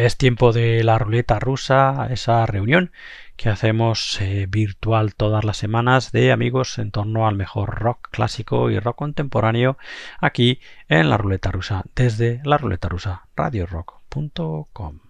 Es tiempo de la ruleta rusa, esa reunión que hacemos eh, virtual todas las semanas de amigos en torno al mejor rock clásico y rock contemporáneo aquí en la ruleta rusa desde la ruleta rusa radiorock.com.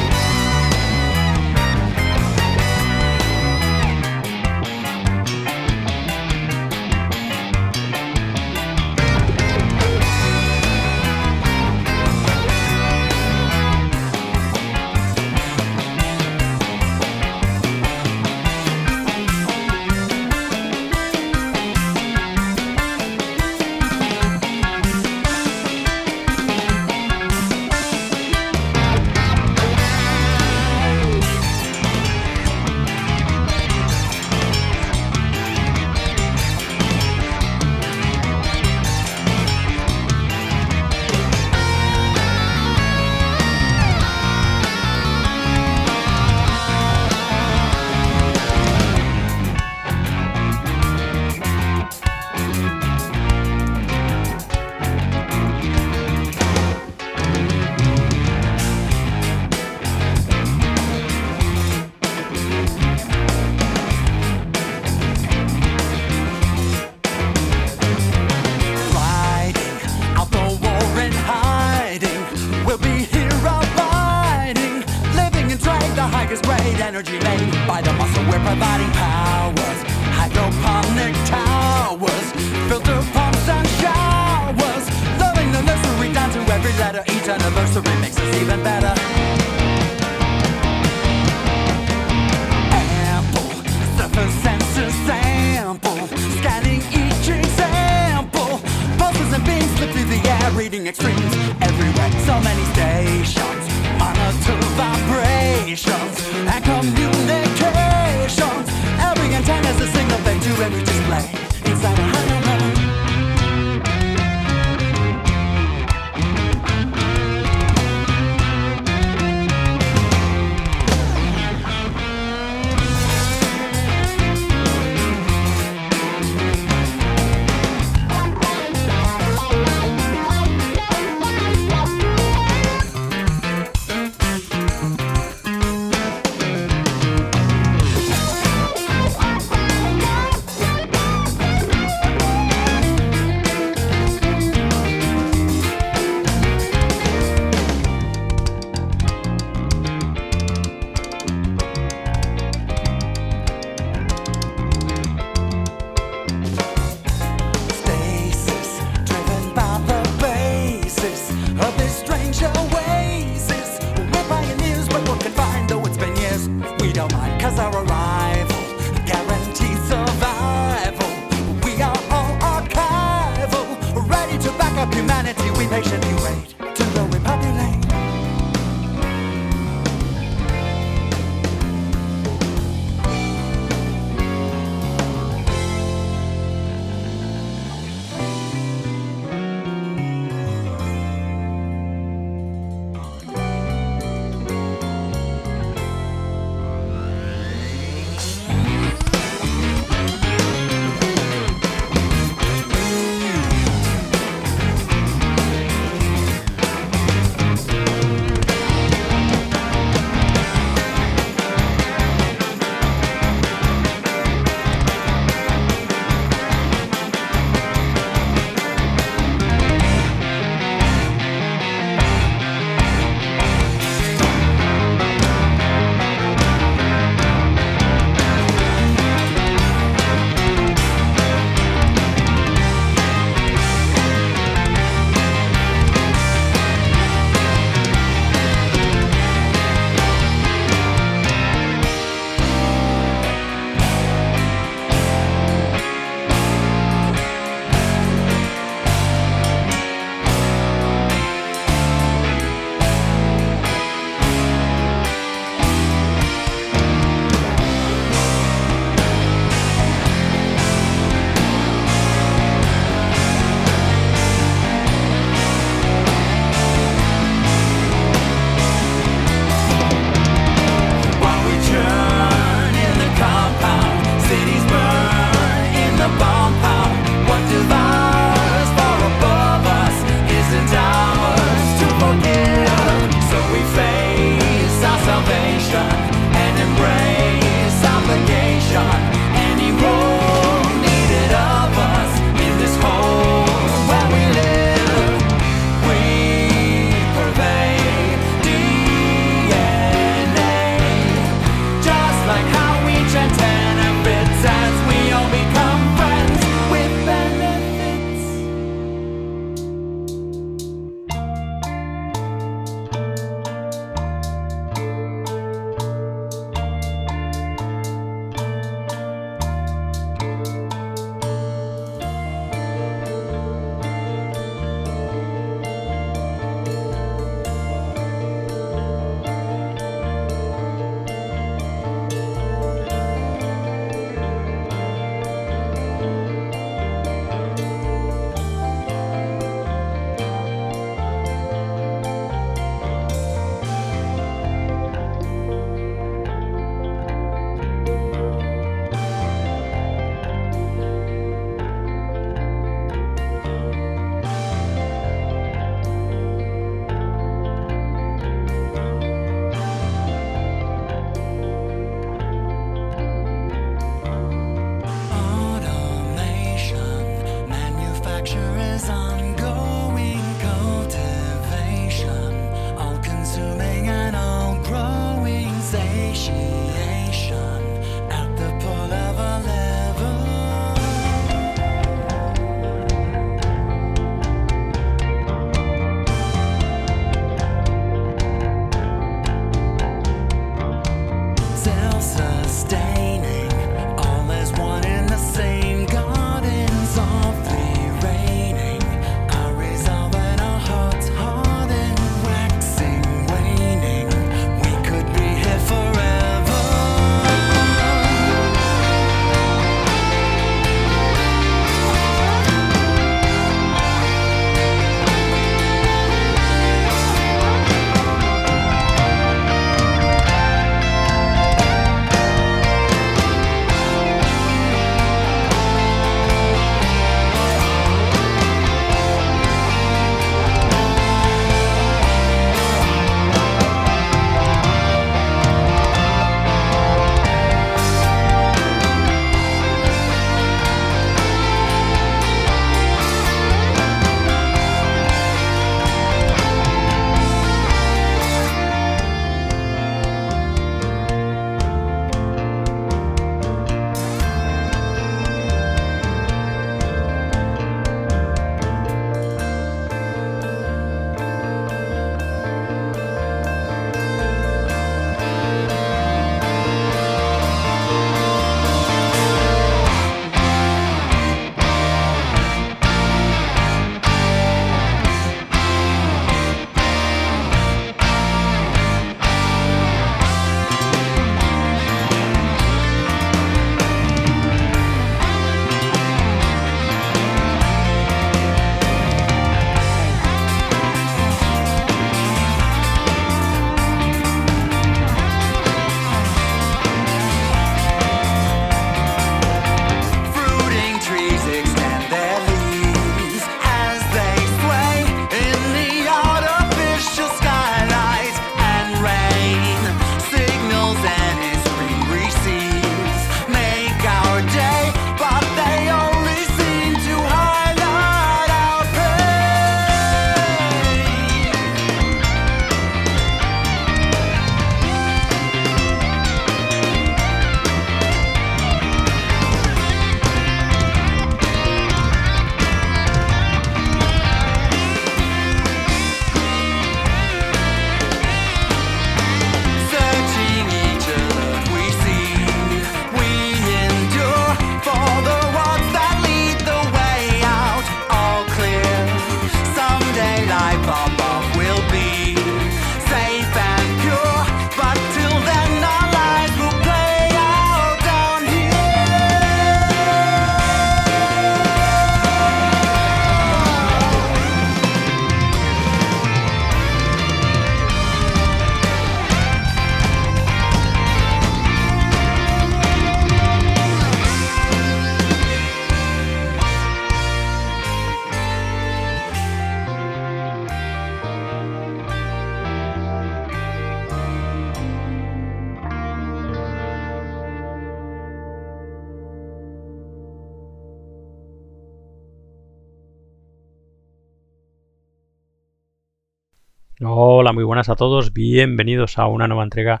a todos. Bienvenidos a una nueva entrega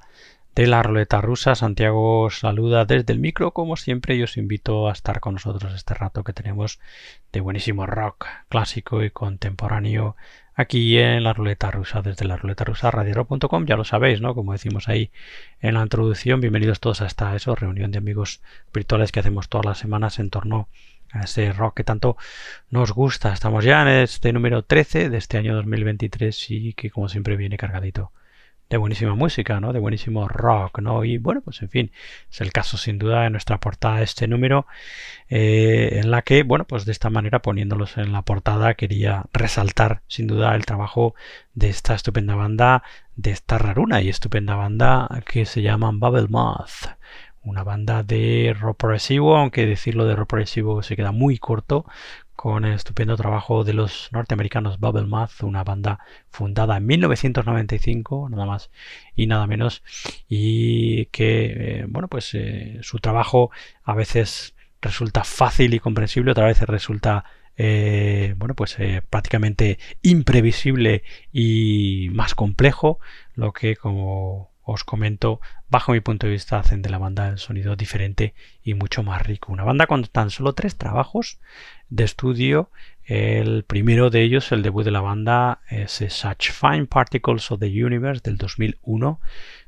de la ruleta rusa. Santiago os saluda desde el micro, como siempre, y os invito a estar con nosotros este rato que tenemos de buenísimo rock clásico y contemporáneo aquí en la ruleta rusa, desde la ruleta rusa radiorock.com. Ya lo sabéis, ¿no? Como decimos ahí en la introducción, bienvenidos todos a esta eso, reunión de amigos virtuales que hacemos todas las semanas en torno a ese rock que tanto nos gusta. Estamos ya en este número 13 de este año 2023 y que como siempre viene cargadito de buenísima música, ¿no? De buenísimo rock, ¿no? Y bueno, pues en fin, es el caso sin duda de nuestra portada este número, eh, en la que, bueno, pues de esta manera poniéndolos en la portada quería resaltar sin duda el trabajo de esta estupenda banda, de esta raruna y estupenda banda que se llaman Bubble Moth una banda de rock progresivo, aunque decirlo de rock progresivo se queda muy corto, con el estupendo trabajo de los norteamericanos Bubble Math, una banda fundada en 1995, nada más y nada menos, y que, eh, bueno, pues eh, su trabajo a veces resulta fácil y comprensible, otras veces resulta eh, bueno, pues prácticamente imprevisible y más complejo, lo que como os comento, bajo mi punto de vista, hacen de la banda el sonido diferente y mucho más rico. Una banda con tan solo tres trabajos de estudio. El primero de ellos, el debut de la banda, es Such Fine Particles of the Universe del 2001.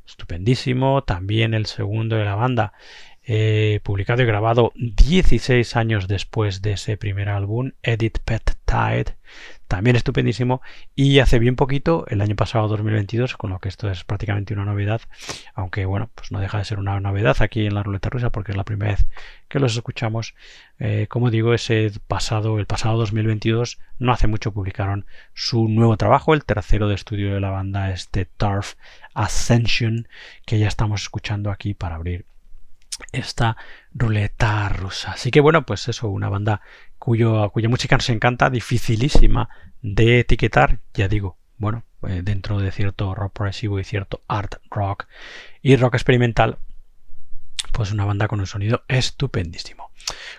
Estupendísimo. También el segundo de la banda, eh, publicado y grabado 16 años después de ese primer álbum, Edit Pet Tide, también estupendísimo y hace bien poquito, el año pasado 2022, con lo que esto es prácticamente una novedad, aunque bueno, pues no deja de ser una novedad aquí en la ruleta rusa porque es la primera vez que los escuchamos. Eh, como digo, ese pasado, el pasado 2022, no hace mucho publicaron su nuevo trabajo, el tercero de estudio de la banda, este Turf Ascension, que ya estamos escuchando aquí para abrir esta ruleta rusa. Así que bueno, pues eso, una banda cuyo, cuya música nos encanta, dificilísima de etiquetar, ya digo, bueno, eh, dentro de cierto rock progresivo y cierto art rock y rock experimental, pues una banda con un sonido estupendísimo.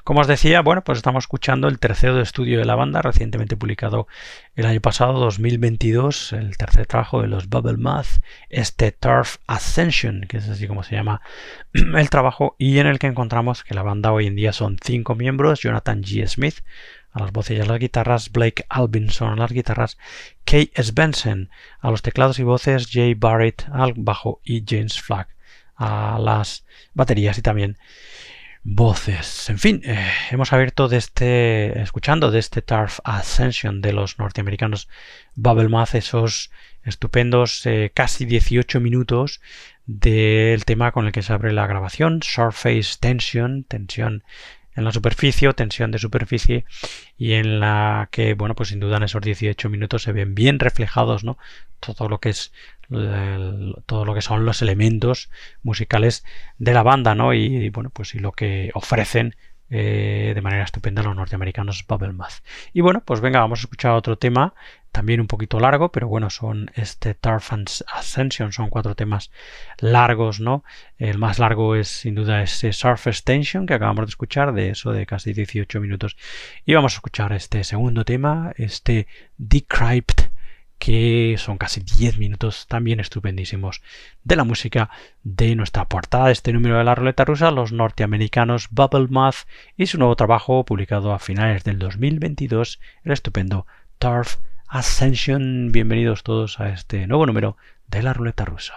Como os decía, bueno, pues estamos escuchando el tercero de estudio de la banda, recientemente publicado el año pasado, 2022, el tercer trabajo de los Bubble Math, este Turf Ascension, que es así como se llama el trabajo, y en el que encontramos que la banda hoy en día son cinco miembros, Jonathan G. Smith, a las voces y a las guitarras, Blake Albinson a las guitarras, Kay Svensson a los teclados y voces, Jay Barrett al bajo y James Flagg a las baterías y también voces. En fin, eh, hemos abierto este, escuchando de este Turf Ascension de los norteamericanos Bubble Math, esos estupendos eh, casi 18 minutos del tema con el que se abre la grabación, Surface Tension, tensión en la superficie, tensión de superficie, y en la que, bueno, pues sin duda en esos 18 minutos se ven bien reflejados, ¿no? Todo lo que es todo lo que son los elementos musicales de la banda, ¿no? Y, bueno, pues y lo que ofrecen eh, de manera estupenda los norteamericanos Bubble Math. Y bueno, pues venga, vamos a escuchar otro tema, también un poquito largo, pero bueno, son este Turf Ascension, son cuatro temas largos, ¿no? El más largo es sin duda ese Surface Tension que acabamos de escuchar, de eso de casi 18 minutos. Y vamos a escuchar este segundo tema, este Decrypt que son casi 10 minutos también estupendísimos de la música de nuestra portada de este número de la ruleta rusa, los norteamericanos Bubble Math y su nuevo trabajo publicado a finales del 2022, el estupendo Turf Ascension. Bienvenidos todos a este nuevo número de la ruleta rusa.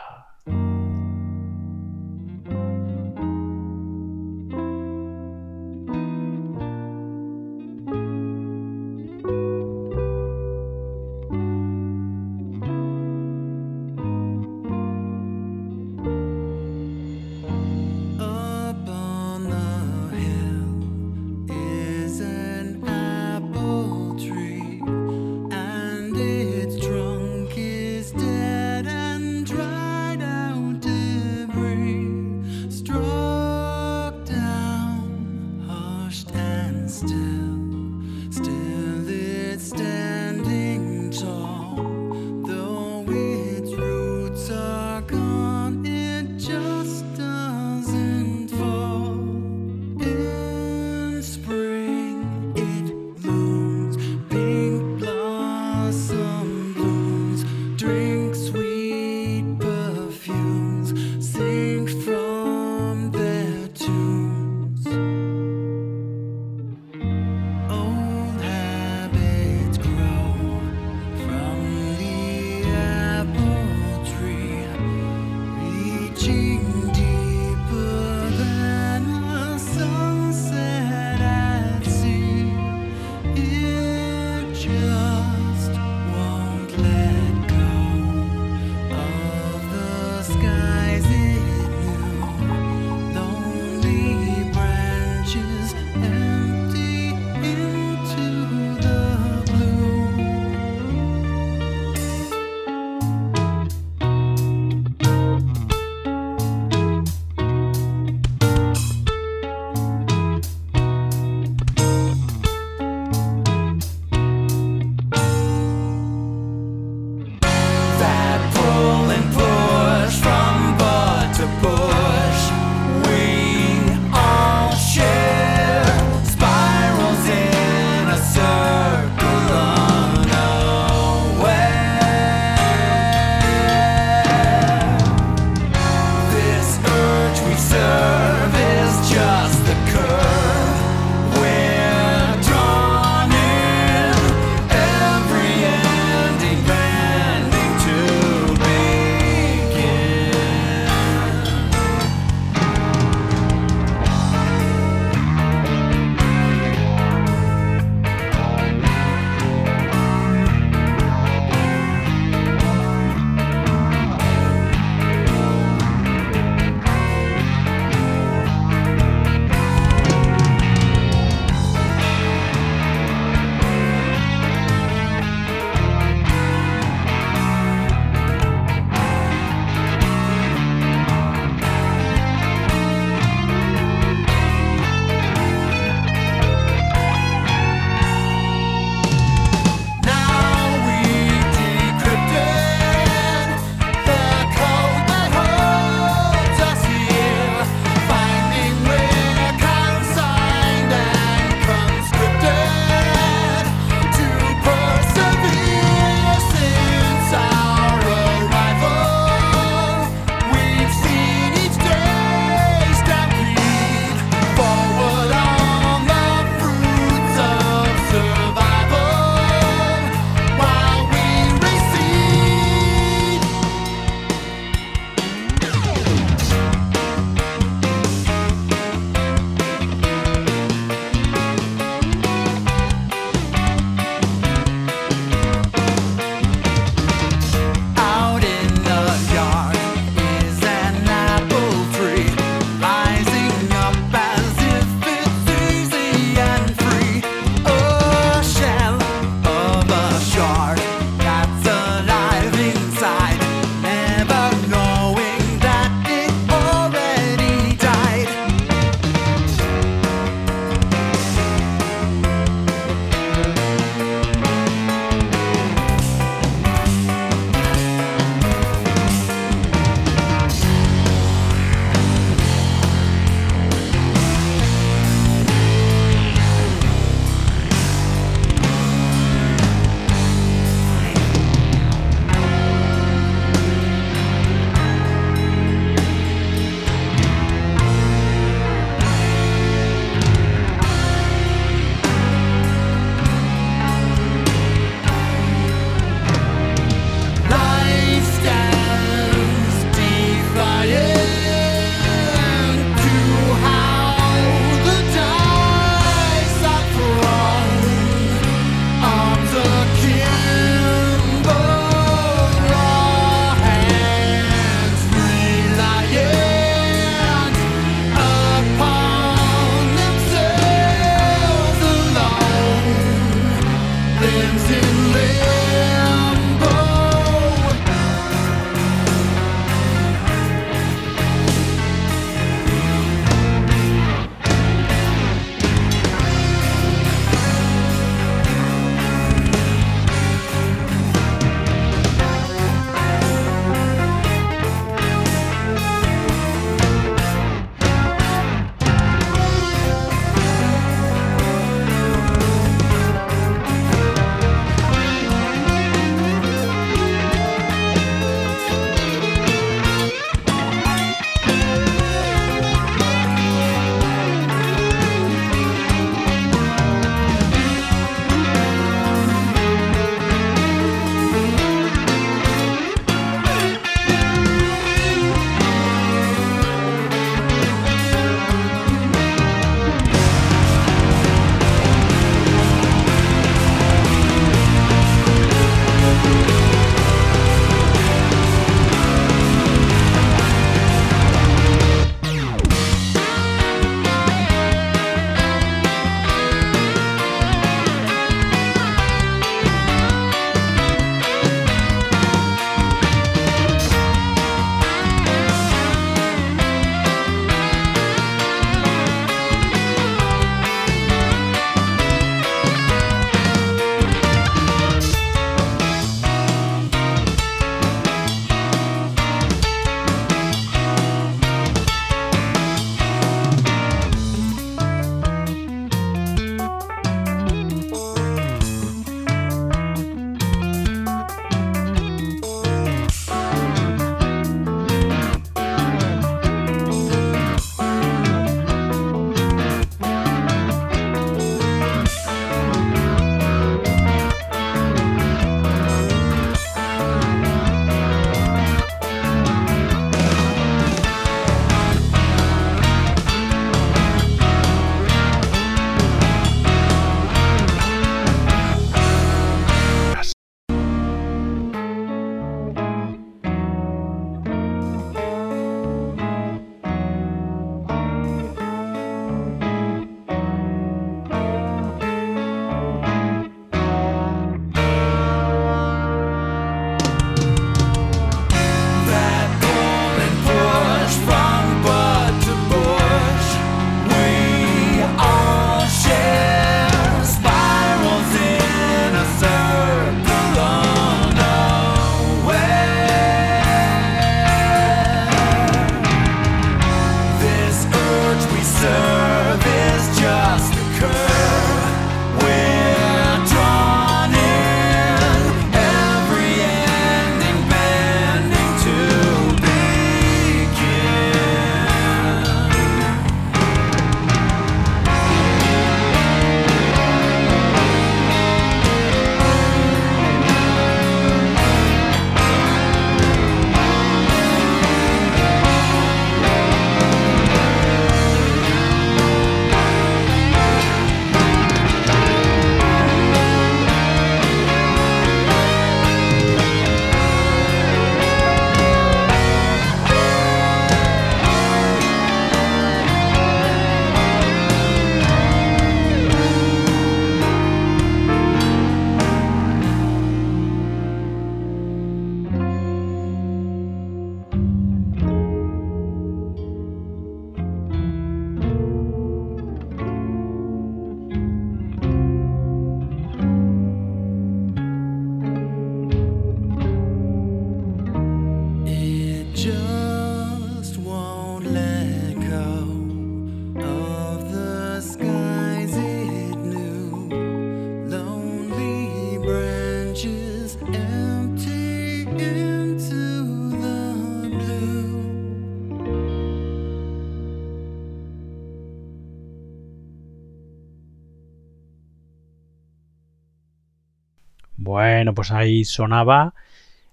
Bueno, pues ahí sonaba.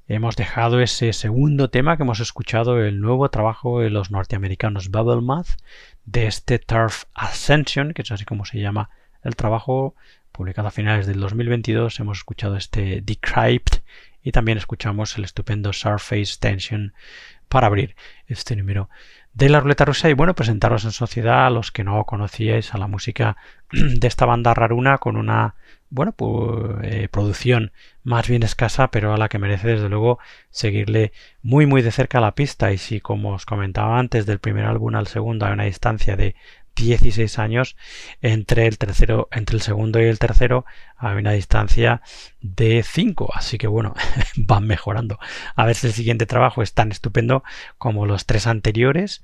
Hemos dejado ese segundo tema que hemos escuchado, el nuevo trabajo de los norteamericanos Bubble Math, de este Turf Ascension, que es así como se llama el trabajo, publicado a finales del 2022. Hemos escuchado este Decrypt y también escuchamos el estupendo Surface Tension para abrir este número de la ruleta rusa y bueno, presentaros en sociedad a los que no conocíais a la música de esta banda raruna con una bueno, pues producción más bien escasa, pero a la que merece desde luego seguirle muy muy de cerca la pista. Y si como os comentaba antes del primer álbum al segundo hay una distancia de 16 años entre el tercero entre el segundo y el tercero hay una distancia de 5 así que bueno van mejorando. A ver si el siguiente trabajo es tan estupendo como los tres anteriores.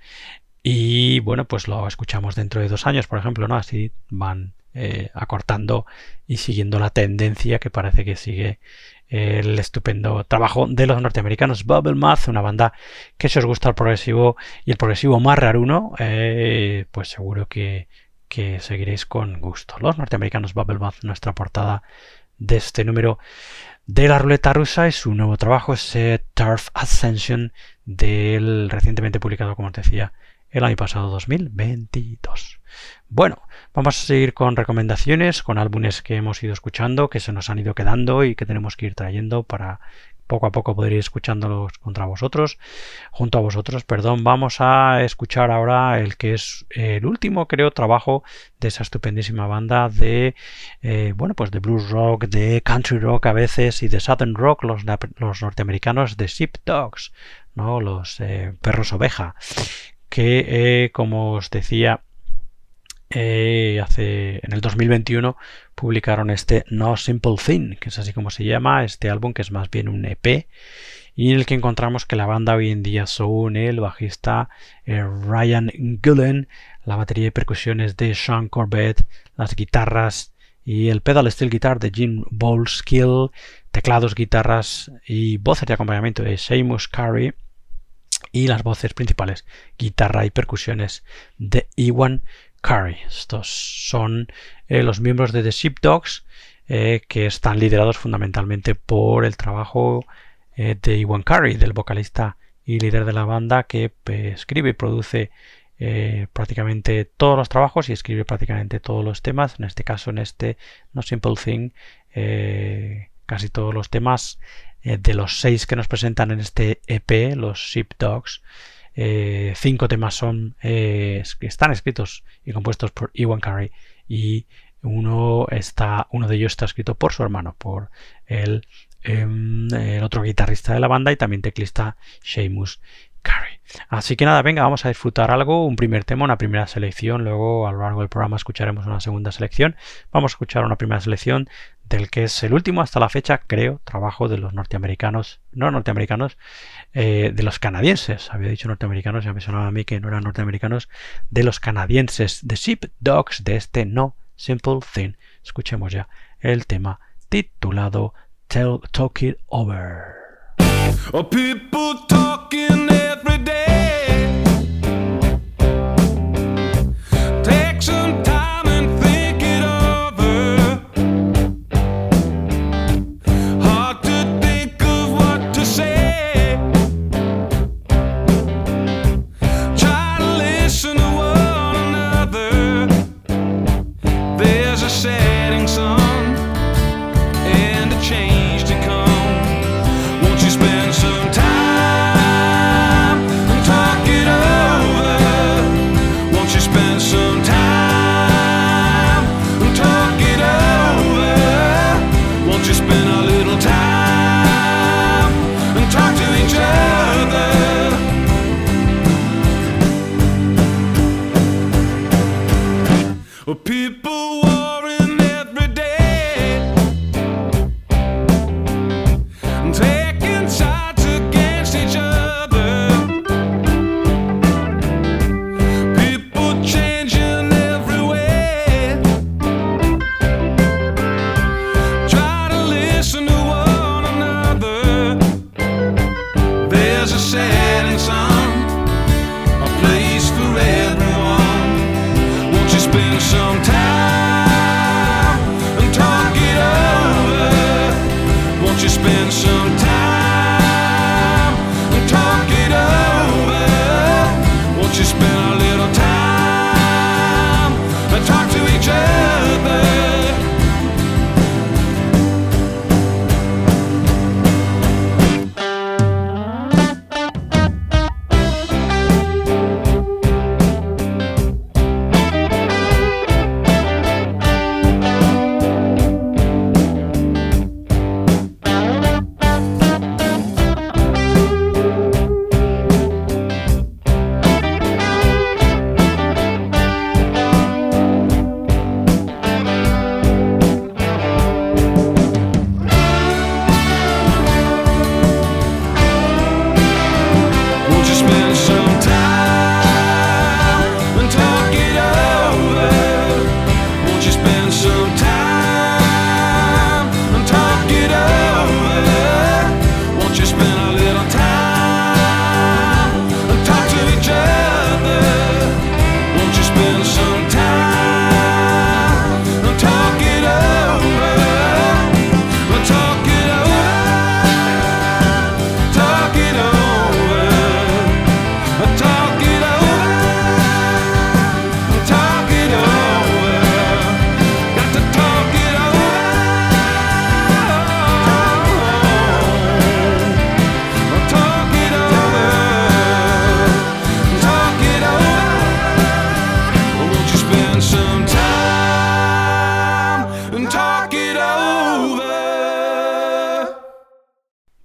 Y bueno pues lo escuchamos dentro de dos años por ejemplo no así van eh, acortando y siguiendo la tendencia que parece que sigue el estupendo trabajo de los norteamericanos Bubble Math, una banda que si os gusta el progresivo y el progresivo más raruno, eh, pues seguro que, que seguiréis con gusto. Los norteamericanos Bubble Math, nuestra portada de este número de la ruleta rusa y su nuevo trabajo es eh, Turf Ascension del recientemente publicado, como os decía, el año pasado 2022. Bueno, vamos a seguir con recomendaciones, con álbumes que hemos ido escuchando, que se nos han ido quedando y que tenemos que ir trayendo para poco a poco poder ir escuchándolos contra vosotros, junto a vosotros, perdón. Vamos a escuchar ahora el que es el último, creo, trabajo de esa estupendísima banda de, eh, bueno, pues de blues rock, de country rock a veces y de southern rock, los, norteamericanos de Sheep Dogs, ¿no? Los eh, perros oveja, que, eh, como os decía, eh, hace en el 2021 publicaron este No Simple Thing, que es así como se llama, este álbum que es más bien un EP y en el que encontramos que la banda hoy en día son el bajista eh, Ryan Gullen, la batería y percusiones de Sean Corbett, las guitarras y el pedal steel guitar de Jim Bowleskill, teclados, guitarras y voces de acompañamiento de Seamus Carey y las voces principales, guitarra y percusiones de Iwan Curry. Estos son eh, los miembros de The Sheepdogs eh, que están liderados fundamentalmente por el trabajo eh, de Iwan Curry, del vocalista y líder de la banda que escribe y produce prácticamente todos los trabajos y escribe prácticamente todos los temas. En este caso, en este No Simple Thing, casi todos los temas de los seis que nos presentan en este EP, los Sheepdogs. Eh, cinco temas son eh, están escritos y compuestos por Iwan Curry y uno está uno de ellos está escrito por su hermano por el, em, otro guitarrista de la banda y también teclista Seamus Curry así que nada venga vamos a disfrutar algo un primer tema una primera selección luego a lo largo del programa escucharemos una segunda selección. Vamos a escuchar una primera selección del que es el último hasta la fecha, creo, trabajo de los norteamericanos, no norteamericanos, eh, de los canadienses. Había dicho norteamericanos, ya me sonaba a mí que no eran norteamericanos, de los canadienses, The Sheep Dogs, de este No Simple Thing. Escuchemos ya el tema titulado Tell, Talk It Over. Oh,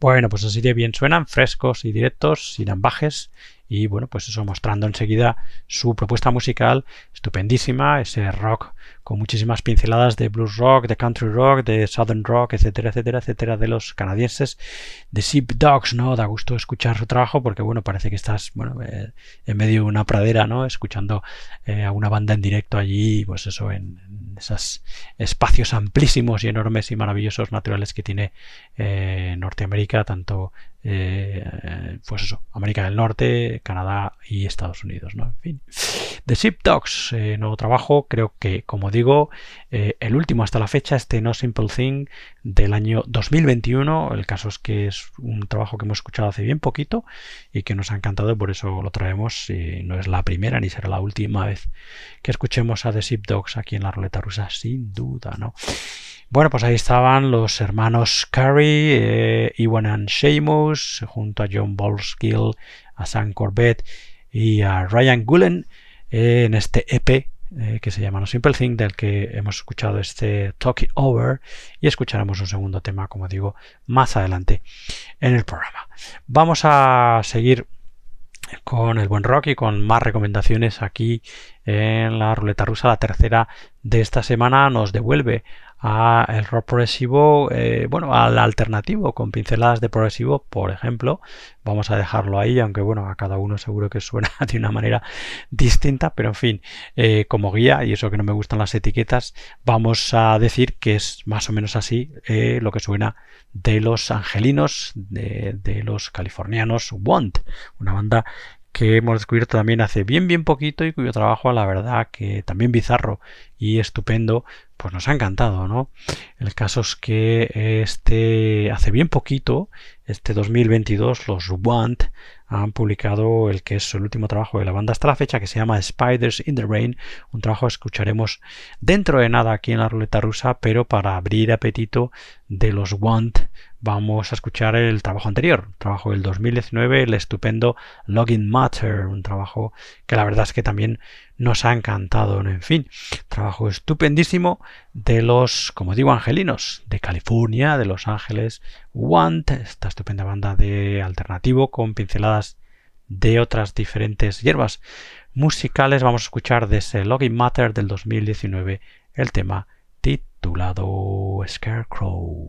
Bueno, pues así de bien suenan, frescos y directos, sin ambajes. Y bueno, pues eso mostrando enseguida su propuesta musical estupendísima, ese rock con muchísimas pinceladas de blues rock, de country rock, de southern rock, etcétera, etcétera, etcétera, de los canadienses, de Sheep Dogs, ¿no? Da gusto escuchar su trabajo porque, bueno, parece que estás, bueno, eh, en medio de una pradera, ¿no? Escuchando eh, a una banda en directo allí, pues eso, en, esos espacios amplísimos y enormes y maravillosos naturales que tiene eh, Norteamérica, tanto eh, pues eso, América del Norte, Canadá y Estados Unidos, ¿no? En fin. The Ship Dogs, nuevo trabajo, creo que, como digo, eh, el último hasta la fecha, este No Simple Thing del año 2021. El caso es que es un trabajo que hemos escuchado hace bien poquito y que nos ha encantado por eso lo traemos. Y no es la primera ni será la última vez que escuchemos a The Ship Dogs aquí en la ruleta rusa, sin duda, ¿no? Bueno, pues ahí estaban los hermanos Curry, eh, Iwan and Sheamus, junto a John Bolskill, a Sam Corbett y a Ryan Gullen eh, en este EP eh, que se llama No Simple Thing, del que hemos escuchado este Talk It Over y escucharemos un segundo tema, como digo, más adelante en el programa. Vamos a seguir con el buen rock y con más recomendaciones aquí en la ruleta rusa. La tercera de esta semana nos devuelve a el rock progresivo, eh, bueno, al alternativo, con pinceladas de progresivo, por ejemplo. Vamos a dejarlo ahí, aunque bueno, a cada uno seguro que suena de una manera distinta, pero en fin, eh, como guía, y eso que no me gustan las etiquetas, vamos a decir que es más o menos así eh, lo que suena de los angelinos, de, de los californianos Want, una banda que hemos descubierto también hace bien bien poquito y cuyo trabajo la verdad que también bizarro y estupendo pues nos ha encantado no el caso es que este hace bien poquito este 2022 los Want han publicado el que es el último trabajo de la banda hasta la fecha que se llama Spiders in the Rain un trabajo que escucharemos dentro de nada aquí en la ruleta rusa pero para abrir apetito de los Want vamos a escuchar el trabajo anterior, trabajo del 2019, el estupendo Login Matter, un trabajo que la verdad es que también nos ha encantado, en fin, trabajo estupendísimo de los, como digo, angelinos de California, de Los Ángeles, Want, esta estupenda banda de alternativo con pinceladas de otras diferentes hierbas musicales. Vamos a escuchar de ese Login Matter del 2019 el tema titulado Scarecrow.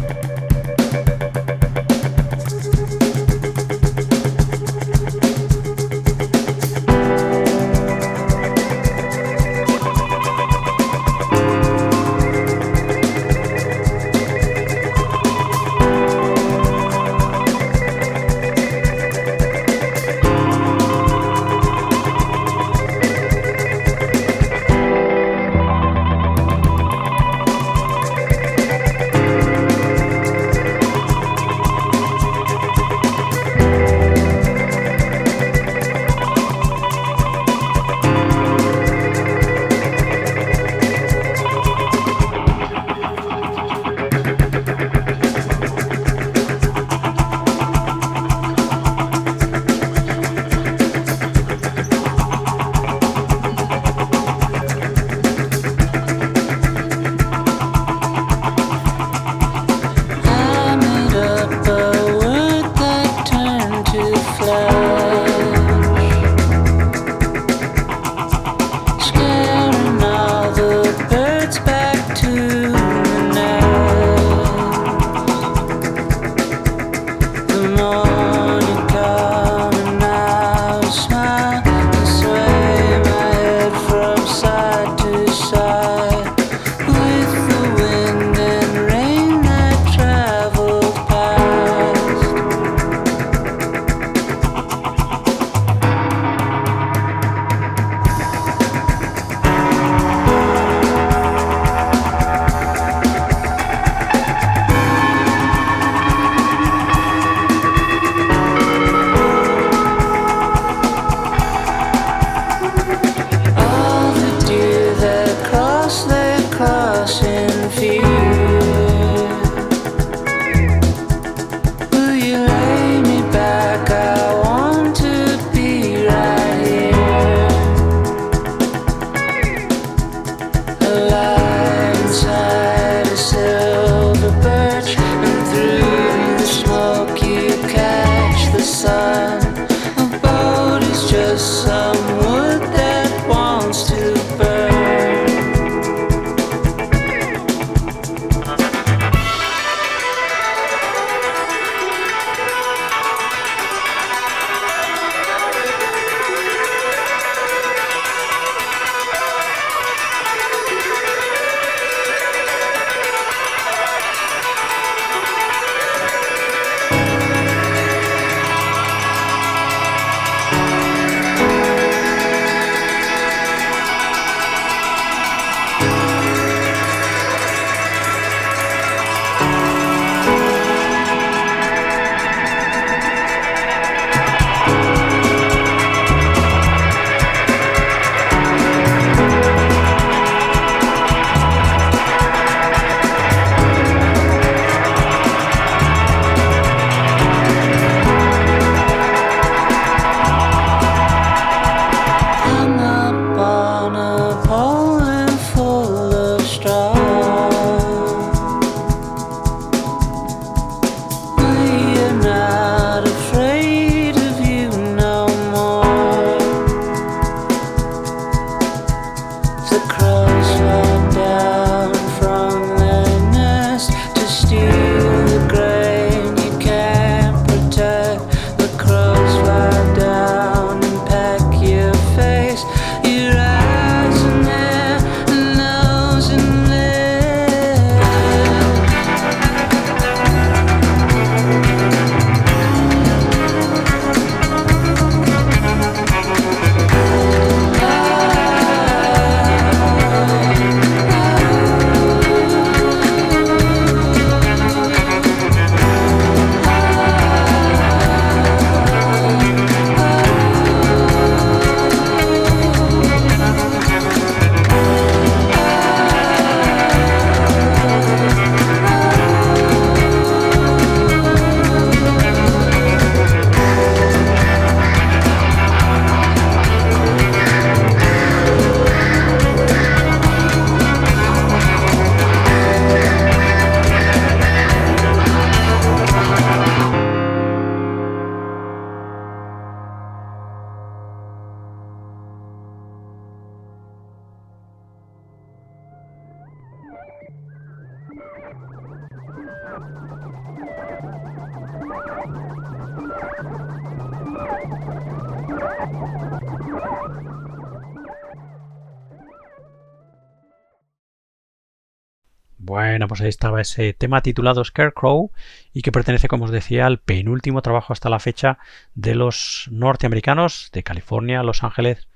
pues ahí estaba ese tema titulado Scarecrow y que pertenece, como os decía, al penúltimo trabajo hasta la fecha de los norteamericanos de California, Los Ángeles,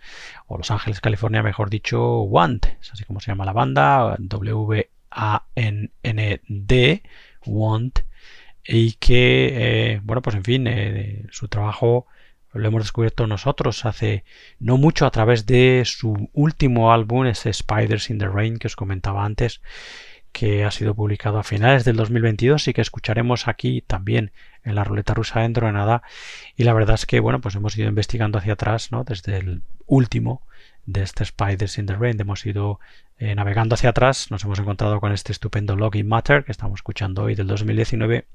o Los Ángeles, California, mejor dicho, Want, es así como se llama la banda, W-A-N-N-D, Want, y que, eh, bueno, pues en fin, eh, su trabajo lo hemos descubierto nosotros hace no mucho a través de su último álbum, ese Spiders in the Rain que os comentaba antes, que ha sido publicado a finales del 2022 y que escucharemos aquí también en la ruleta rusa de nada. Y la verdad es que, bueno, pues hemos ido investigando hacia atrás, ¿no? Desde el último de este Spiders in the Rain, hemos ido eh, navegando hacia atrás, nos hemos encontrado con este estupendo Login Matter que estamos escuchando hoy del 2019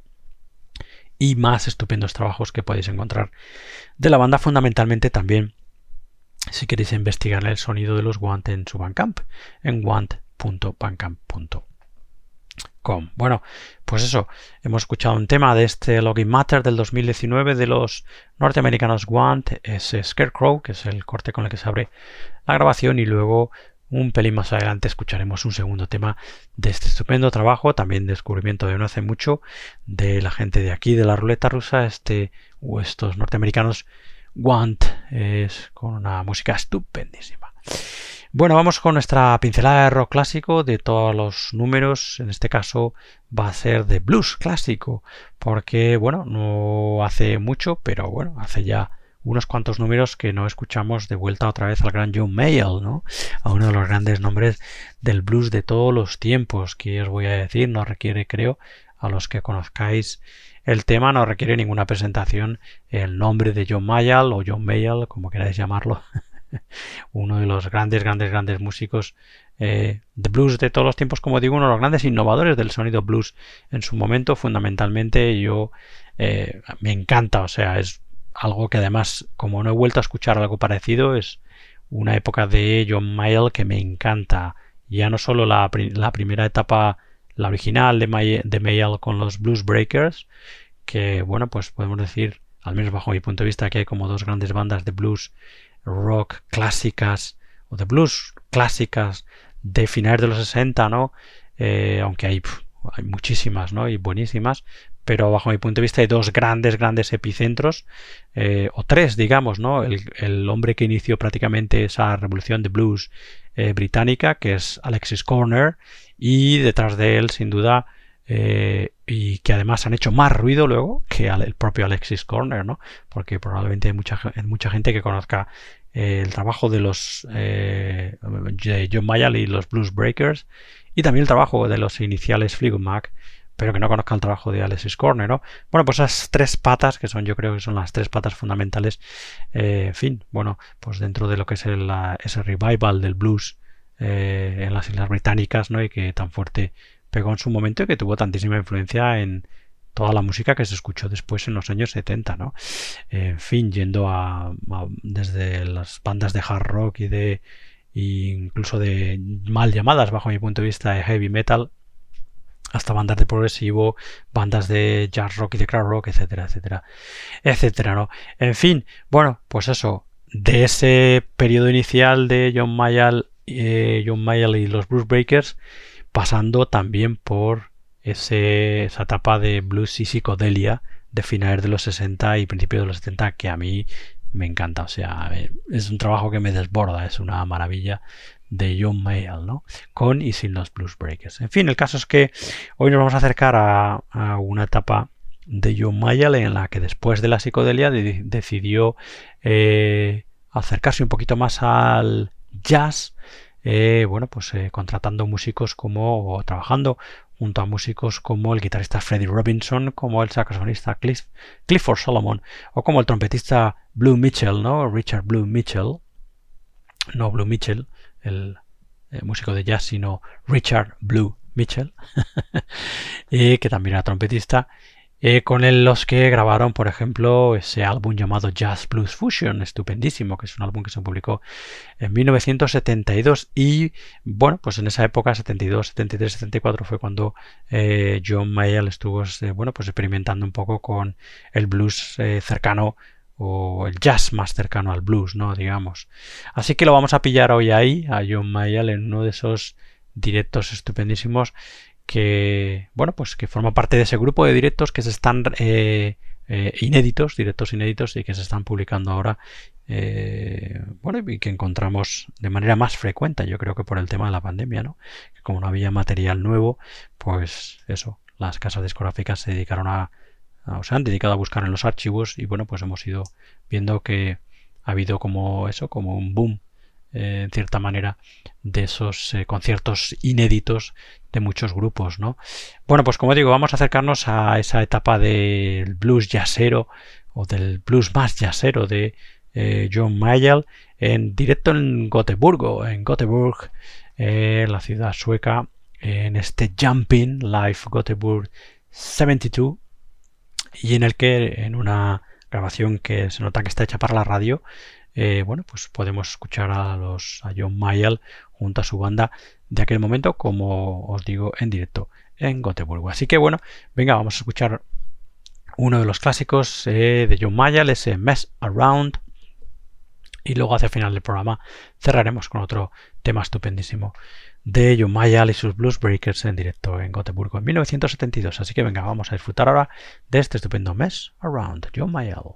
y más estupendos trabajos que podéis encontrar de la banda fundamentalmente también si queréis investigar el sonido de los Want en su Bandcamp en want.bandcamp.com bueno, pues eso, hemos escuchado un tema de este Login Matter del 2019 de los norteamericanos Want, es Scarecrow, que es el corte con el que se abre la grabación, y luego un pelín más adelante escucharemos un segundo tema de este estupendo trabajo, también descubrimiento de no hace mucho, de la gente de aquí, de la ruleta rusa, este, o estos norteamericanos Want, es con una música estupendísima. Bueno, vamos con nuestra pincelada de rock clásico de todos los números. En este caso va a ser de blues clásico, porque bueno, no hace mucho, pero bueno, hace ya unos cuantos números que no escuchamos de vuelta otra vez al gran John Mayall, ¿no? A uno de los grandes nombres del blues de todos los tiempos, que os voy a decir, no requiere, creo, a los que conozcáis el tema, no requiere ninguna presentación el nombre de John Mayall o John Mayall, como queráis llamarlo. uno de los grandes, grandes, grandes músicos eh, de blues de todos los tiempos, como digo, uno de los grandes innovadores del sonido blues en su momento, fundamentalmente yo eh, me encanta, o sea, es algo que además, como no he vuelto a escuchar algo parecido, es una época de John Mayall que me encanta. Ya no solo la, primera etapa, la original de, de Mayall con los Blues Breakers, que bueno, pues podemos decir, al menos bajo mi punto de vista, que hay como dos grandes bandas de blues rock clásicas o de blues clásicas de finales de los 60, ¿no? Eh, aunque hay, hay muchísimas, ¿no? Y buenísimas, pero bajo mi punto de vista hay dos grandes, grandes epicentros, eh, o tres, digamos, ¿no? El, hombre que inició prácticamente esa revolución de blues eh, británica, que es Alexis Corner, y detrás de él, sin duda, y que además han hecho más ruido luego que el propio Alexis Corner, ¿no? Porque probablemente hay mucha, mucha gente que conozca eh, el trabajo de los eh, John Mayall y los Blues Breakers y también el trabajo de los iniciales Fleetwood Mac pero que no conozca el trabajo de Alexis Corner, ¿no? Bueno, pues esas tres patas, que son, yo creo que son las tres patas fundamentales, eh, en fin, bueno, pues dentro de lo que es el, ese revival del blues en las Islas Británicas, ¿no? Y que tan fuerte pegó en su momento y que tuvo tantísima influencia en toda la música que se escuchó después en los años 70, ¿no? En fin, yendo a, desde las bandas de hard rock y de incluso de mal llamadas bajo mi punto de vista de heavy metal hasta bandas de progresivo, bandas de jazz rock y de crowd rock, etcétera, etcétera, etcétera, ¿no? En fin, bueno, pues eso, de ese periodo inicial de John Mayall, eh, John Mayall y los Bruce Breakers, pasando también por ese, esa etapa de blues y psicodelia de finales de los 60 y principios de los 70 que a mí me encanta. O sea, es un trabajo que me desborda, es una maravilla de John Mayall, ¿no? Con y sin los Blues Breakers. En fin, el caso es que hoy nos vamos a acercar a, una etapa de John Mayall en la que después de la psicodelia decidió eh, acercarse un poquito más al jazz eh, bueno, pues eh, contratando músicos como, o trabajando junto a músicos como el guitarrista Freddie Robinson, como el saxofonista Clifford Solomon, o como el trompetista Blue Mitchell, ¿no? Richard Blue Mitchell, no Blue Mitchell, el, eh, músico de jazz, sino Richard Blue Mitchell, que también era trompetista, eh, con el- los que grabaron, por ejemplo, ese álbum llamado Jazz Blues Fusion, estupendísimo, que es un álbum que se publicó en 1972 y bueno, pues en esa época, 72, 73, 74 fue cuando eh, John Mayall estuvo, eh, bueno, pues experimentando un poco con el blues cercano o el jazz más cercano al blues, ¿no? Digamos. Así que lo vamos a pillar hoy ahí, a John Mayall, en uno de esos directos estupendísimos que, bueno, pues que forma parte de ese grupo de directos que se están eh, eh, inéditos, directos inéditos y que se están publicando ahora, eh, bueno, y que encontramos de manera más frecuente, yo creo que por el tema de la pandemia, ¿no? Que como no había material nuevo, pues eso, las casas discográficas se dedicaron a, o se han dedicado a buscar en los archivos y bueno, pues hemos ido viendo que ha habido como eso, como un boom eh, en cierta manera de esos eh, conciertos inéditos de muchos grupos, ¿no? Bueno, pues como digo, vamos a acercarnos a esa etapa del blues jazzero o del blues más jazzero de eh, John Mayall en directo en Gotemburgo, en Göteborg, la ciudad sueca, en este Jumping Live Gothenburg 72 y en el que en una grabación que se nota que está hecha para la radio, eh, bueno, pues podemos escuchar a los John Mayall junto a su banda de aquel momento, como os digo, en directo en Gotemburgo. Así que bueno, venga, vamos a escuchar uno de los clásicos eh, de John Mayall, ese Mess Around. Y luego hacia el final del programa cerraremos con otro tema estupendísimo de John Mayall y sus Blues Breakers en directo en Gotemburgo en 1972. Así que venga, vamos a disfrutar ahora de este estupendo Mess Around, John Mayall.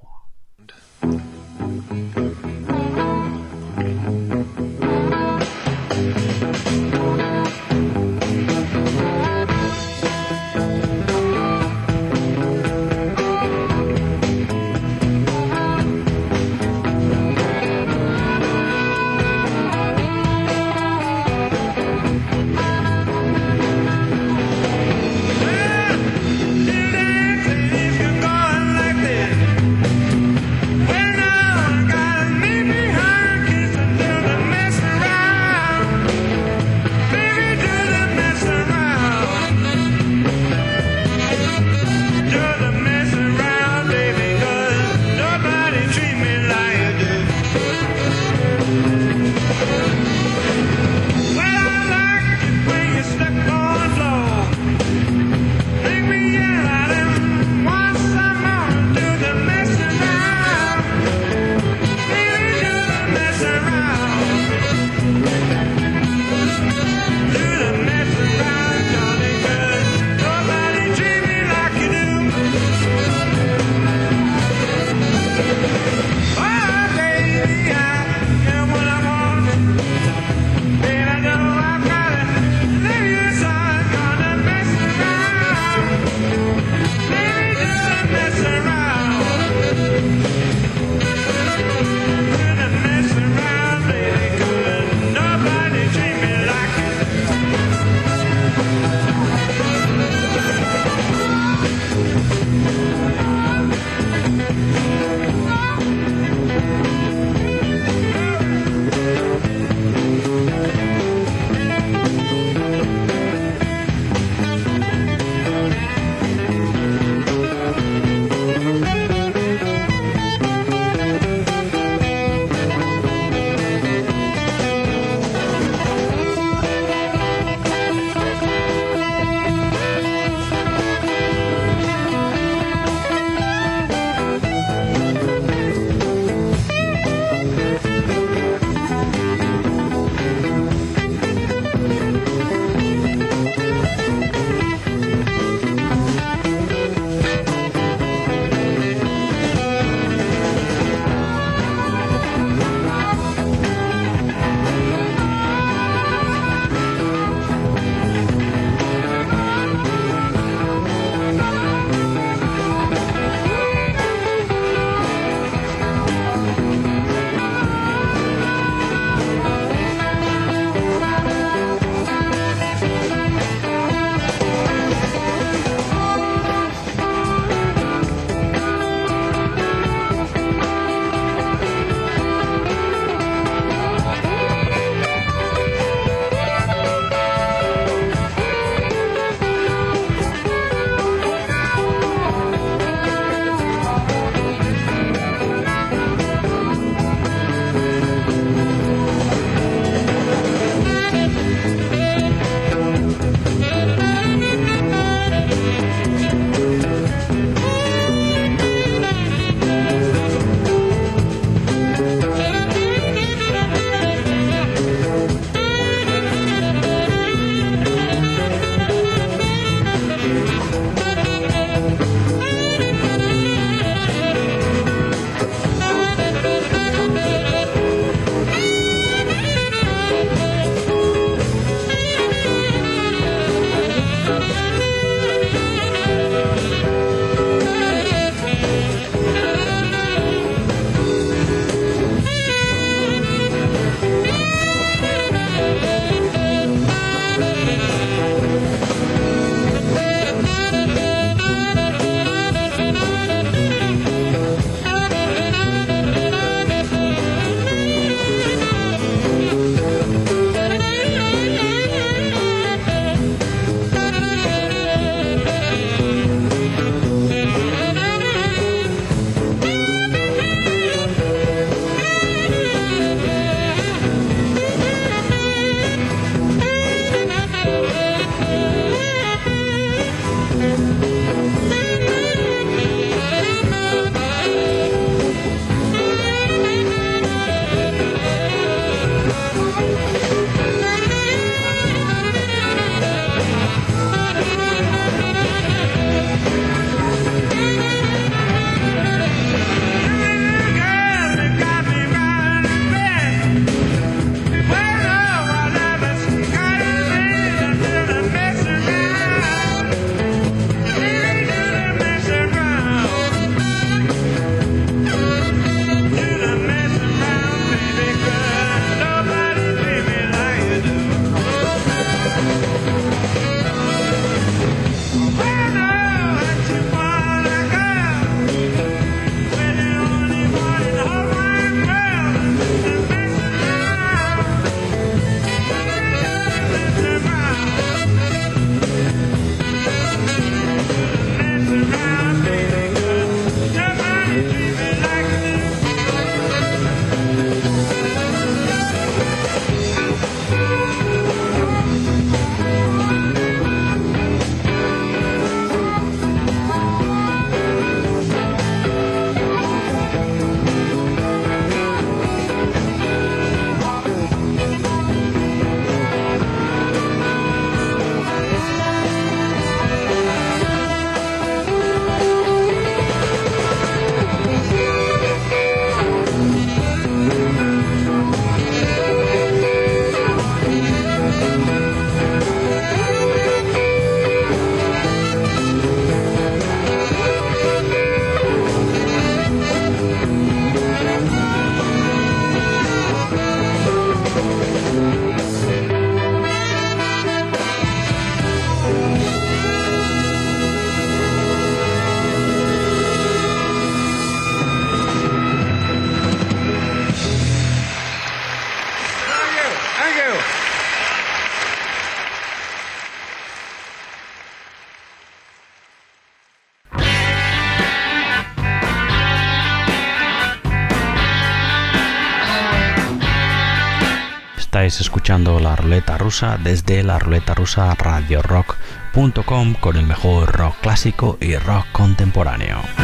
Escuchando la ruleta rusa desde la ruleta rusa radiorock.com con el mejor rock clásico y rock contemporáneo.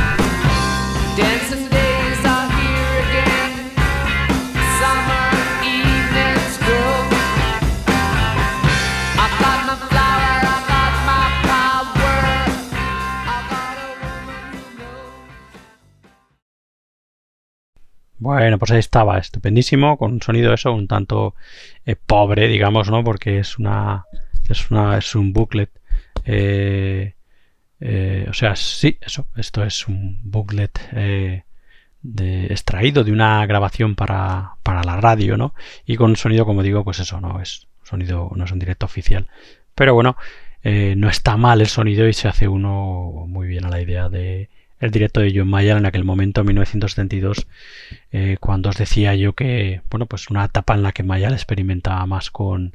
Estaba, estupendísimo, con un sonido eso un tanto eh, pobre, digamos, ¿no? Porque es una es una es un booklet eh, eh, o sea, sí, eso, esto es un booklet de, extraído de una grabación para, para la radio, ¿no? Y con un sonido, como digo, pues eso, no es sonido, no es un directo oficial. Pero bueno, no está mal el sonido y se hace uno muy bien a la idea de el directo de John Mayer en aquel momento, en 1972, eh, cuando os decía yo que, bueno, pues una etapa en la que Mayall experimentaba más con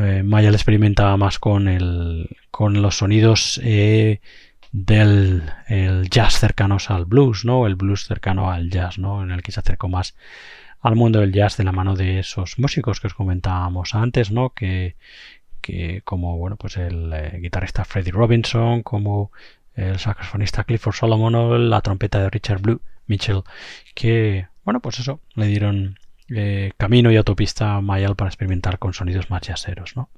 eh, Mayall experimentaba más con el con los sonidos eh, del el jazz cercanos al blues, ¿no? El blues cercano al jazz, ¿no? En el que se acercó más al mundo del jazz de la mano de esos músicos que os comentábamos antes, ¿no? Que, que como bueno, pues el eh, guitarrista Freddie Robinson, como el saxofonista Clifford Solomon o la trompeta de Richard Blue Mitchell, que bueno, pues eso, le dieron eh, camino y autopista a Mayall para experimentar con sonidos más ¿no?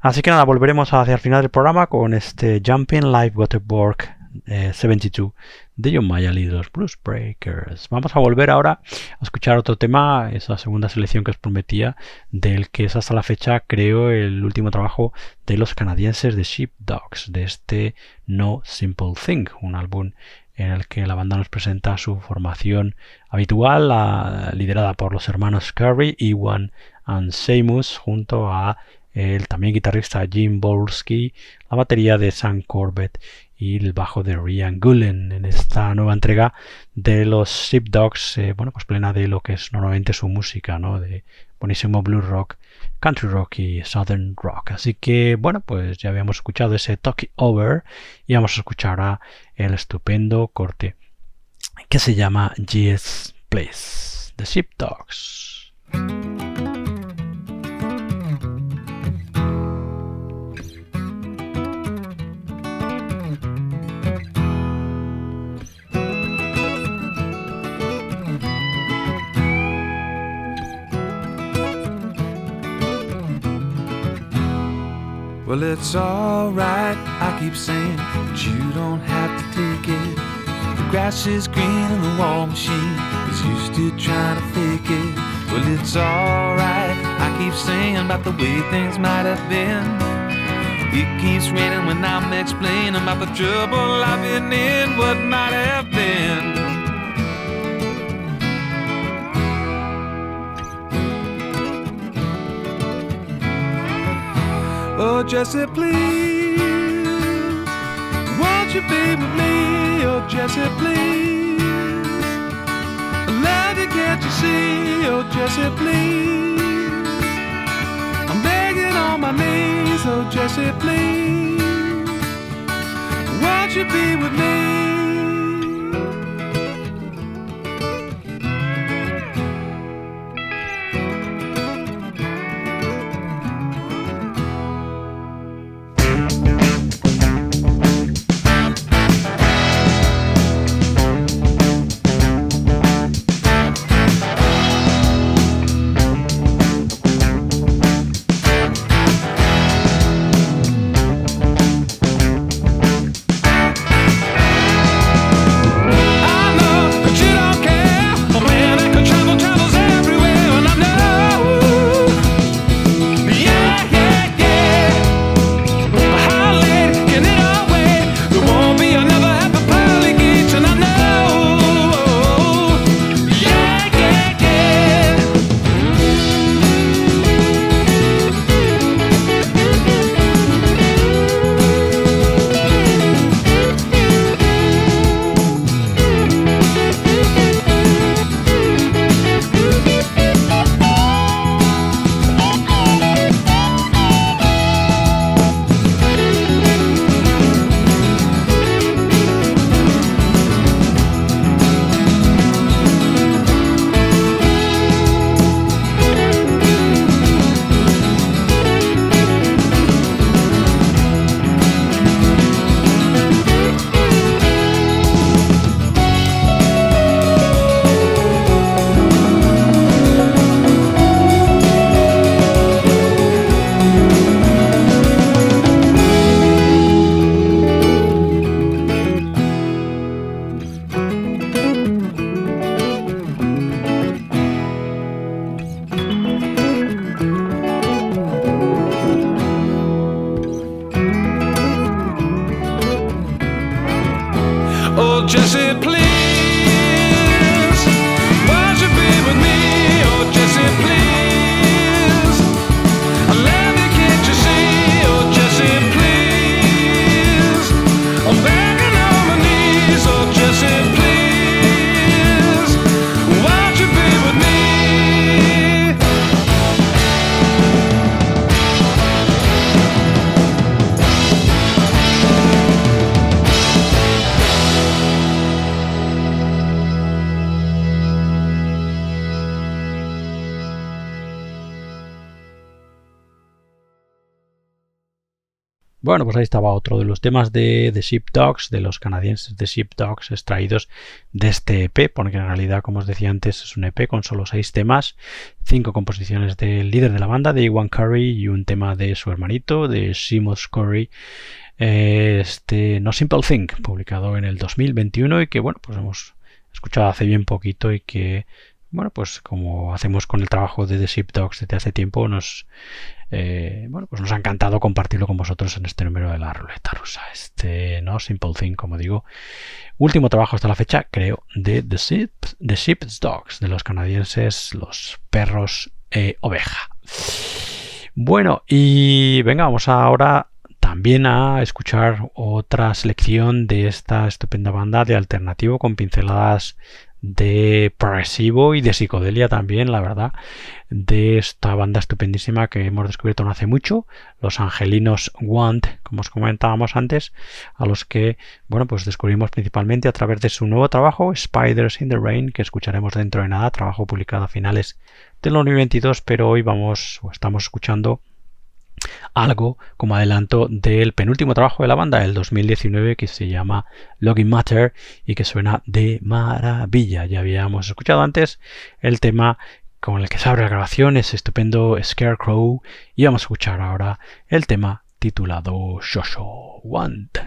Así que nada, volveremos hacia el final del programa con este Jumping Live Waterborg eh, 72 de John Mayall y los Blues Breakers. Vamos a volver ahora a escuchar otro tema, esa segunda selección que os prometía, del que es hasta la fecha, creo, el último trabajo de los canadienses de Sheepdogs, de este No Simple Thing, un álbum en el que la banda nos presenta su formación habitual, liderada por los hermanos Curry, Iwan and Seamus, junto a el también guitarrista Jim Bolsky, la batería de Sam Corbett y el bajo de Ryan Gullen en esta nueva entrega de los Sheepdogs, eh, bueno, pues plena de lo que es normalmente su música, ¿no? De buenísimo blues rock, country rock y southern rock. Así que, bueno, pues ya habíamos escuchado ese Talk It Over y vamos a escuchar ahora el estupendo corte que se llama GS Place, The Sheepdogs. Well, it's alright, I keep saying, but you don't have to take it. The grass is green and the wall machine is used to trying to fake it. Well, it's alright, I keep saying about the way things might have been. It keeps raining when I'm explaining about the trouble I've been in, what might have been. Oh, Jesse, please, won't you be with me? Oh, Jesse, please, love you, can't you see? Oh, Jesse, please, I'm begging on my knees. Oh, Jesse, please, won't you be with me? Bueno, pues ahí estaba otro de los temas de The Sheepdogs, de los canadienses de Sheepdogs, extraídos de este EP, porque en realidad, como os decía antes, es un EP con solo seis temas, cinco composiciones del líder de la banda, de Iwan Curry, y un tema de su hermanito, de Seamus Curry, eh, este No Simple Thing, publicado en el 2021 y que, bueno, pues hemos escuchado hace bien poquito y que, bueno, pues como hacemos con el trabajo de The Sheepdogs desde hace tiempo, nos eh, bueno, pues nos ha encantado compartirlo con vosotros en este número de la ruleta rusa. Este, ¿no? Simple Thing, como digo. Último trabajo hasta la fecha, creo, de The, Sheep, The Sheep's Dogs, de los canadienses, los perros eh, oveja. Bueno, y venga, vamos ahora también a escuchar otra selección de esta estupenda banda de alternativo con pinceladas de progresivo y de psicodelia también, la verdad, de esta banda estupendísima que hemos descubierto no hace mucho, los angelinos Want, como os comentábamos antes, a los que, bueno, pues descubrimos principalmente a través de su nuevo trabajo, Spiders in the Rain, que escucharemos dentro de nada, trabajo publicado a finales del 2022, pero hoy vamos o estamos escuchando algo como adelanto del penúltimo trabajo de la banda, el 2019, que se llama Login Matter y que suena de maravilla. Ya habíamos escuchado antes el tema con el que se abre la grabación, ese estupendo Scarecrow, y vamos a escuchar ahora el tema titulado Shosho Want.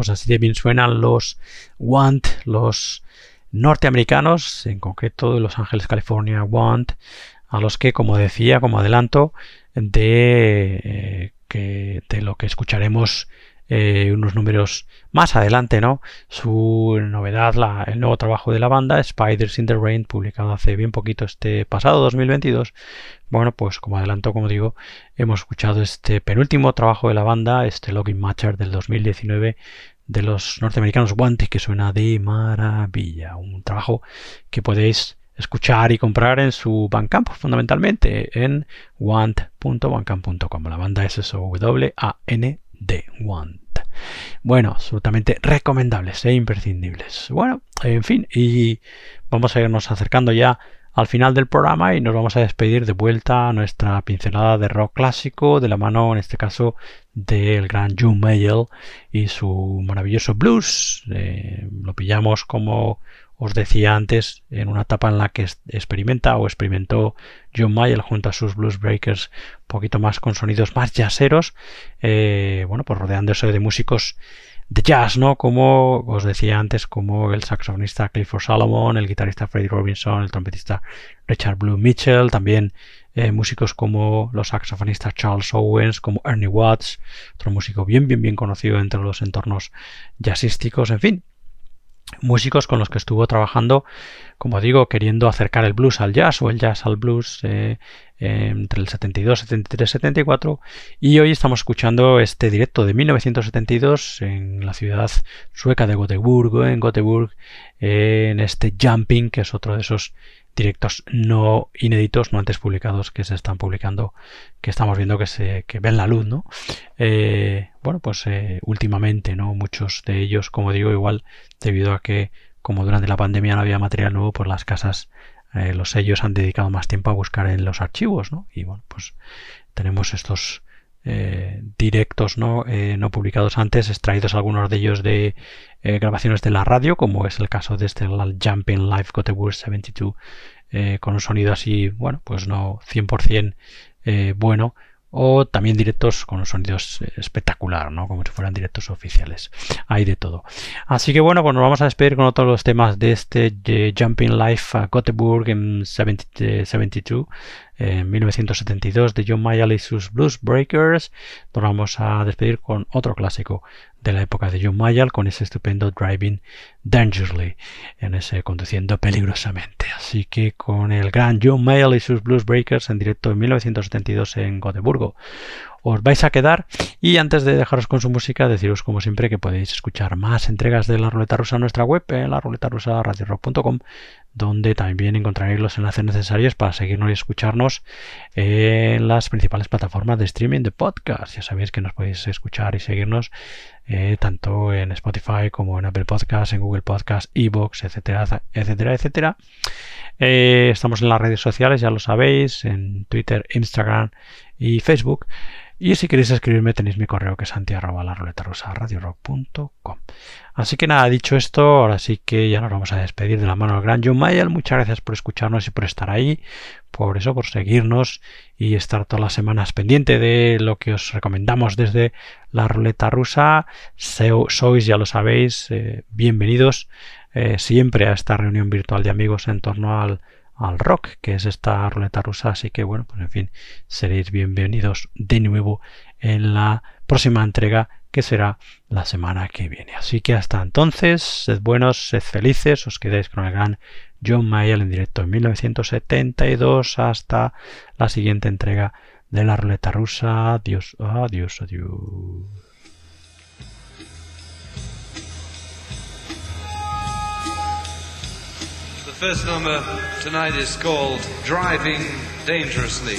Pues así de bien suenan los Want, los norteamericanos, en concreto de Los Ángeles, California, Want, a los que, como decía, como adelanto, de, eh, de lo que escucharemos eh, unos números más adelante, ¿no? Su novedad, la- el nuevo trabajo de la banda, Spiders in the Rain, publicado hace bien poquito este pasado 2022. Bueno, pues como adelanto, como digo, hemos escuchado este penúltimo trabajo de la banda, este Login Matcher del 2019 de los norteamericanos Want, que suena de maravilla. Un trabajo que podéis escuchar y comprar en su Bandcamp, fundamentalmente en want.bandcamp.com. La banda es S-O-W-A-N-D, Want. Bueno, absolutamente recomendables e imprescindibles. Bueno, en fin, y vamos a irnos acercando ya al final del programa y nos vamos a despedir de vuelta a nuestra pincelada de rock clásico, de la mano, en este caso, del gran John Mayall y su maravilloso blues. Eh, lo pillamos como os decía antes, en una etapa en la que experimenta o experimentó John Mayall junto a sus blues breakers un poquito más con sonidos más jazzeros, eh, bueno, pues rodeándose de músicos de jazz, ¿no? Como os decía antes, como el saxofonista Clifford Solomon, el guitarrista Freddie Robinson, el trompetista Richard Blue Mitchell, también eh, músicos como los saxofonistas Charles Owens, como Ernie Watts, otro músico bien, bien, bien conocido entre los entornos jazzísticos, en fin, músicos con los que estuvo trabajando, como digo, queriendo acercar el blues al jazz o el jazz al blues eh, entre el 72, 73, 74 y hoy estamos escuchando este directo de 1972 en la ciudad sueca de Gotemburgo, en Göteborg, en este Jumping, que es otro de esos directos no inéditos, no antes publicados, que se están publicando, que estamos viendo que se que ven la luz, ¿no? Eh, bueno, pues eh, últimamente, ¿no? Muchos de ellos, como digo, igual debido a que como durante la pandemia no había material nuevo, pues las casas, eh, los sellos han dedicado más tiempo a buscar en los archivos, ¿no? Y bueno, pues tenemos estos eh, directos ¿no? Eh, no publicados antes, extraídos algunos de ellos de eh, grabaciones de la radio, como es el caso de este Jumping Live Gothenburg 72, eh, con un sonido así, bueno, pues no 100% eh, bueno, o también directos con un sonido espectacular, ¿no? Como si fueran directos oficiales. Hay de todo. Así que bueno, pues nos vamos a despedir con otros los temas de este de Jumping Life a Gothenburg en 70, eh, 72, en 1972 de John Mayall y sus Blues Breakers. Nos vamos a despedir con otro clásico de la época de John Mayall con ese estupendo Driving Dangerously, en ese conduciendo peligrosamente. Así que con el gran John Mayall y sus Blues Breakers en directo en 1972 en Gotemburgo. Os vais a quedar y antes de dejaros con su música, deciros como siempre que podéis escuchar más entregas de la ruleta rusa en nuestra web, en la ruleta rusa donde también encontraréis los enlaces necesarios para seguirnos y escucharnos en las principales plataformas de streaming de podcast. Ya sabéis que nos podéis escuchar y seguirnos eh, tanto en Spotify como en Apple Podcast, en Google Podcast, Evox, etcétera, etcétera, etcétera. Eh, estamos en las redes sociales, ya lo sabéis, en Twitter, Instagram y Facebook. Y si queréis escribirme tenéis mi correo que es santi arroba la rusa. Así que nada, dicho esto, ahora sí que ya nos vamos a despedir de la mano del gran John Mayall. Muchas gracias por escucharnos y por estar ahí, por eso, por seguirnos y estar todas las semanas pendiente de lo que os recomendamos desde la ruleta rusa. Sois, ya lo sabéis, eh, bienvenidos eh, siempre a esta reunión virtual de amigos en torno al, al rock, que es esta ruleta rusa. Así que bueno, pues en fin, seréis bienvenidos de nuevo en la próxima entrega que será la semana que viene. Así que hasta entonces, sed buenos, sed felices, os quedáis con el gran John Mayall en directo en 1972 hasta la siguiente entrega de la ruleta rusa. Adiós, adiós, adiós. First number tonight is called Driving Dangerously.